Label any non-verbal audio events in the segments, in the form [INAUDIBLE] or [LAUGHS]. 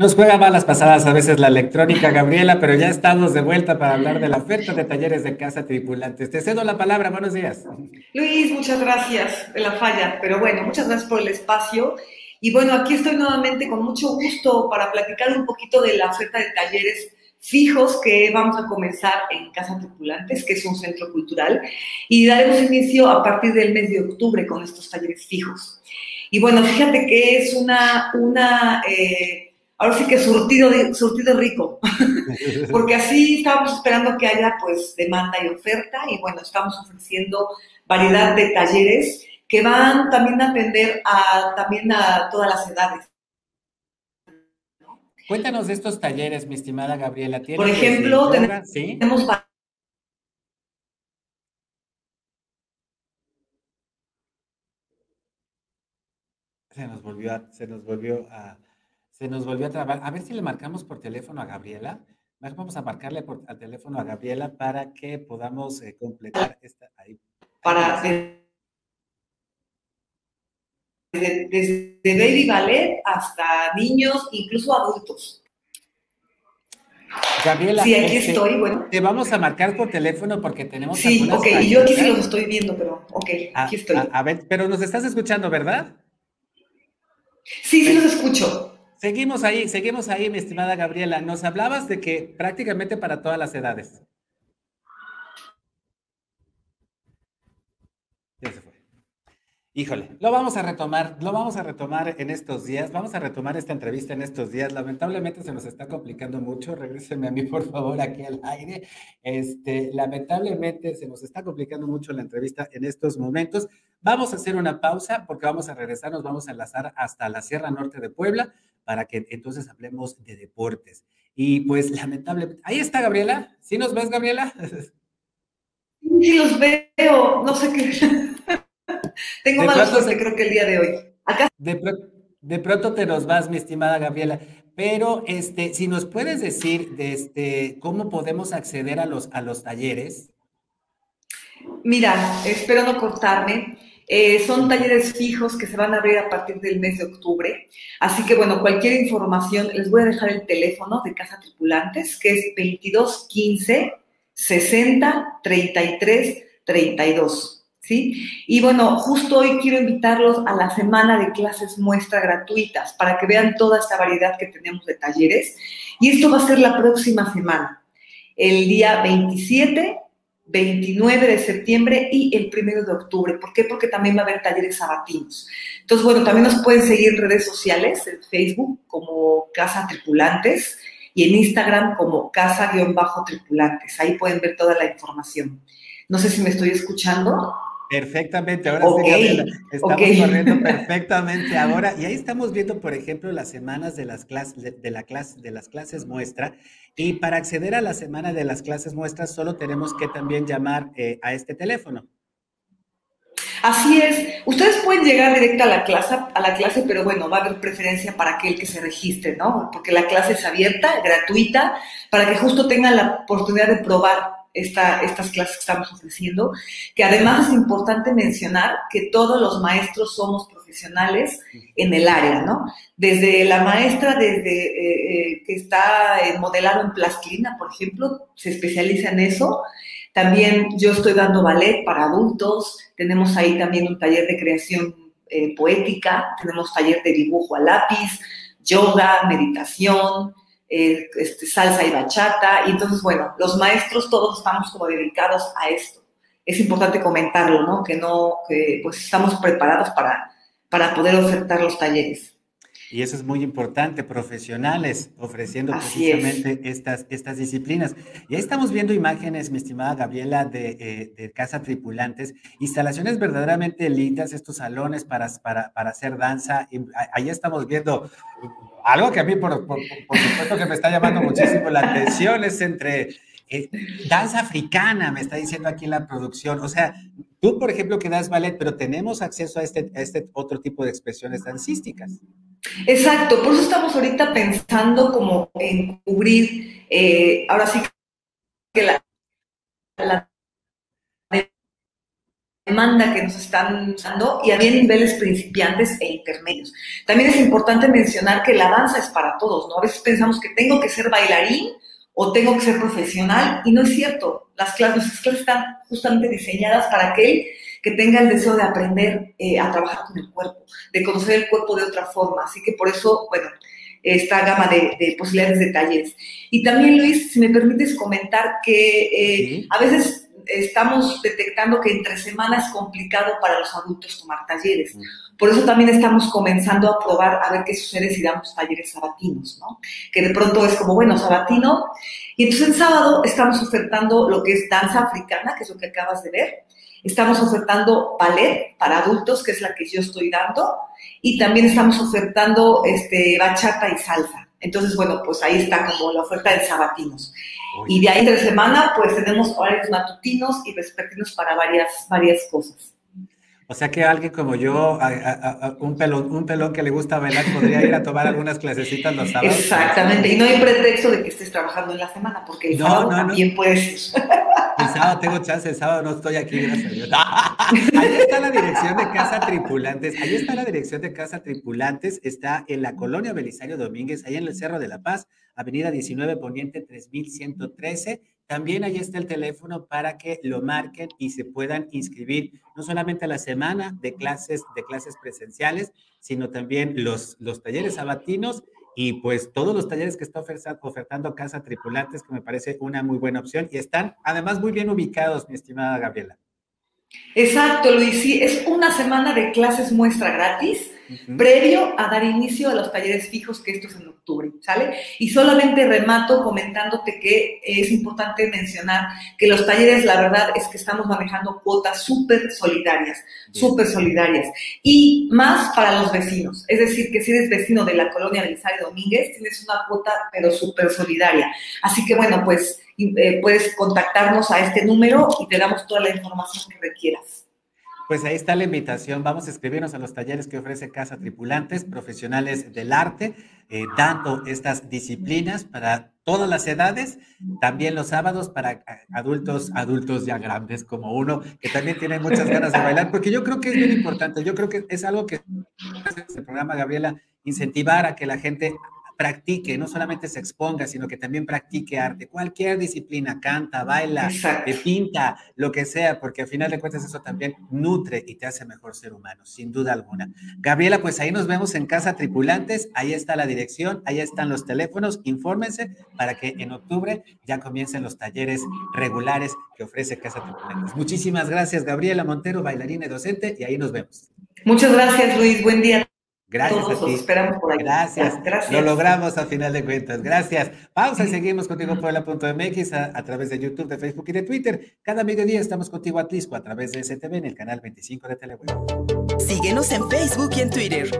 Nos juega malas pasadas a veces la electrónica, Gabriela, pero ya estamos de vuelta para hablar de la oferta de talleres de casa tripulantes. Te cedo la palabra, buenos días. Luis, muchas gracias de la falla, pero bueno, muchas gracias por el espacio. Y bueno, aquí estoy nuevamente con mucho gusto para platicar un poquito de la oferta de talleres fijos que vamos a comenzar en Casa Tripulantes, que es un centro cultural, y daremos inicio a partir del mes de octubre con estos talleres fijos. Y bueno, fíjate que es una, una eh, ahora sí que surtido, surtido rico, [LAUGHS] porque así estábamos esperando que haya pues demanda y oferta y bueno, estamos ofreciendo variedad de talleres que van también a atender a, también a todas las edades. Cuéntanos de estos talleres, mi estimada Gabriela. Por ejemplo, tenemos, ¿Sí? tenemos se nos volvió a, se nos volvió a se nos volvió a trabar. A ver si le marcamos por teléfono a Gabriela. Vamos a marcarle por, al teléfono a Gabriela para que podamos eh, completar esta. Ahí. Para. Desde, desde, baby ballet hasta niños, incluso adultos. Gabriela, sí, aquí este, estoy, bueno. Te vamos a marcar por teléfono porque tenemos. Sí, ok, y yo aquí sí los estoy viendo, pero ok, aquí estoy. a, ver, pero nos estás escuchando, ¿verdad? Sí, sí los escucho. Seguimos ahí, seguimos ahí, mi estimada Gabriela. Nos hablabas de que prácticamente para todas las edades. Ya se fue. Híjole, lo vamos a retomar, lo vamos a retomar en estos días, vamos a retomar esta entrevista en estos días. Lamentablemente se nos está complicando mucho, regréseme a mí por favor aquí al aire. Este, lamentablemente se nos está complicando mucho la entrevista en estos momentos. Vamos a hacer una pausa porque vamos a regresar, nos vamos a enlazar hasta la Sierra Norte de Puebla para que entonces hablemos de deportes. Y pues lamentablemente, ahí está Gabriela. ¿Sí nos ves, Gabriela? [LAUGHS] Sí, los veo. No sé qué. [LAUGHS] Tengo mala suerte, creo que el día de hoy. Acá. De, pronto te nos vas, mi estimada Gabriela. Pero este, si nos puedes decir de este, cómo podemos acceder a los, a los talleres. Mira, espero no cortarme. Eh, son talleres fijos que se van a abrir a partir del mes de octubre. Así que, bueno, cualquier información, les voy a dejar el teléfono de Casa Tripulantes, que es 2215 60 33 32. ¿Sí? Y bueno, justo hoy quiero invitarlos a la semana de clases muestra gratuitas para que vean toda esta variedad que tenemos de talleres. Y esto va a ser la próxima semana, el día 27 29 de septiembre y el 1 de octubre. ¿Por qué? Porque también va a haber talleres sabatinos. Entonces, bueno, también nos pueden seguir en redes sociales, en Facebook como Casa Tripulantes y en Instagram como Casa-Tripulantes. Ahí pueden ver toda la información. No sé si me estoy escuchando. Perfectamente, ahora sí, estamos corriendo [LAUGHS] perfectamente ahora. Y ahí estamos viendo, por ejemplo, las semanas de las clases, de, la clase, de las clases muestra. Y para acceder a la semana de las clases muestras, solo tenemos que también llamar eh, a este teléfono. Así es. Ustedes pueden llegar directo a la clase, a la clase, pero bueno, va a haber preferencia para aquel que se registre, ¿no? Porque la clase es abierta, gratuita, para que justo tengan la oportunidad de probar estas clases que estamos ofreciendo, que además es importante mencionar que todos los maestros somos profesionales en el área, ¿no? Desde la maestra, desde eh, eh, que está modelado en plastilina, por ejemplo, se especializa en eso. También yo estoy dando ballet para adultos, tenemos ahí también un taller de creación eh, poética, tenemos taller de dibujo a lápiz, yoga, meditación, eh, este, salsa y bachata. Y entonces, bueno, los maestros todos estamos como dedicados a esto. Es importante comentarlo, ¿no? Que no, que pues estamos preparados para, para poder ofertar los talleres. Y eso es muy importante, profesionales ofreciendo precisamente estas, estas disciplinas. Y ahí estamos viendo imágenes, mi estimada Gabriela, de, eh, de Casa Tripulantes, instalaciones verdaderamente lindas, estos salones para, para, para hacer danza. Y ahí estamos viendo algo que a mí, por, supuesto, que me está llamando muchísimo la atención, es entre eh, danza africana, me está diciendo aquí en la producción. O sea, tú, por ejemplo, que das ballet, pero tenemos acceso a este, este otro tipo de expresiones dancísticas. Exacto, por eso estamos ahorita pensando como en cubrir, eh, ahora sí que la, demanda que nos están dando y había niveles principiantes e intermedios. También es importante mencionar que la danza es para todos, ¿no? A veces pensamos que tengo que ser bailarín o tengo que ser profesional y no es cierto. Las clases, las clases están justamente diseñadas para aquel que tenga el deseo de aprender eh, a trabajar con el cuerpo, de conocer el cuerpo de otra forma. Así que por eso, bueno, esta gama de, posibilidades de talleres. Y también, Luis, si me permites comentar que eh, a veces estamos detectando que entre semanas es complicado para los adultos tomar talleres. Por eso también estamos comenzando a probar a ver qué sucede si damos talleres sabatinos, ¿no? Que de pronto es como, bueno, sabatino. Y entonces el sábado estamos ofertando lo que es danza africana, que es lo que acabas de ver. Estamos ofertando ballet para adultos, que es la que yo estoy dando. Y también estamos ofertando este, bachata y salsa. Entonces, bueno, pues ahí está como la oferta de sabatinos. Y de ahí entre semana, pues tenemos horarios matutinos y vespertinos para varias, varias cosas. O sea que alguien como yo, un, pelón, un pelón que le gusta bailar, podría ir a tomar algunas clasecitas los sábados. Exactamente, y no hay pretexto de que estés trabajando en la semana, porque el sábado también puedes. El sábado tengo chance, el sábado no estoy aquí, gracias a Dios. [LAUGHS] Ahí está la dirección de Casa Tripulantes, ahí está la dirección de Casa Tripulantes, está en la colonia Belisario Domínguez, ahí en el Cerro de la Paz, Avenida 19 Poniente 3113 también ahí está el teléfono para que lo marquen y se puedan inscribir no solamente a la semana de clases, de clases presenciales, sino también los, los talleres sabatinos y pues todos los talleres que está ofertando Casa Tripulantes, que me parece una muy buena opción y están además muy bien ubicados, mi estimada Gabriela. Exacto, Luis, sí, es una semana de clases muestra gratis previo a dar inicio a los talleres fijos, que esto es en octubre, ¿sale? Y solamente remato comentándote que es importante mencionar que los talleres, la verdad es que estamos manejando cuotas súper solidarias, súper solidarias, y más para los vecinos. Es decir, que si eres vecino de la colonia Belisario Domínguez, tienes una cuota, pero súper solidaria. Así que bueno, pues eh, puedes contactarnos a este número y te damos toda la información que requieras. Pues ahí está la invitación. Vamos a escribirnos a los talleres que ofrece Casa Tripulantes, profesionales del arte, eh, dando estas disciplinas para todas las edades, también los sábados para adultos, adultos ya grandes como uno, que también tiene muchas ganas de bailar, porque yo creo que es bien importante, yo creo que es algo que el programa, Gabriela, incentivar a que la gente practique, no solamente se exponga, sino que también practique arte, cualquier disciplina, canta, baila, pinta, lo que sea, porque al final de cuentas eso también nutre y te hace mejor ser humano, sin duda alguna. Gabriela, pues ahí nos vemos en Casa Tripulantes, ahí está la dirección, ahí están los teléfonos, infórmense para que en octubre ya comiencen los talleres regulares que ofrece Casa Tripulantes. Muchísimas gracias, Gabriela Montero, bailarina y docente, y ahí nos vemos. Muchas gracias, Luis, buen día. Gracias a ti. esperamos por ahí. Gracias. Gracias. Lo logramos a final de cuentas. Gracias. Pausa y seguimos contigo Puebla.mx a, a través de YouTube, de Facebook y de Twitter. Cada mediodía estamos contigo a Tlisco a través de STV en el canal 25 de Teleweb. Síguenos en Facebook y en Twitter.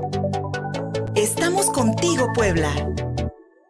Estamos contigo, Puebla.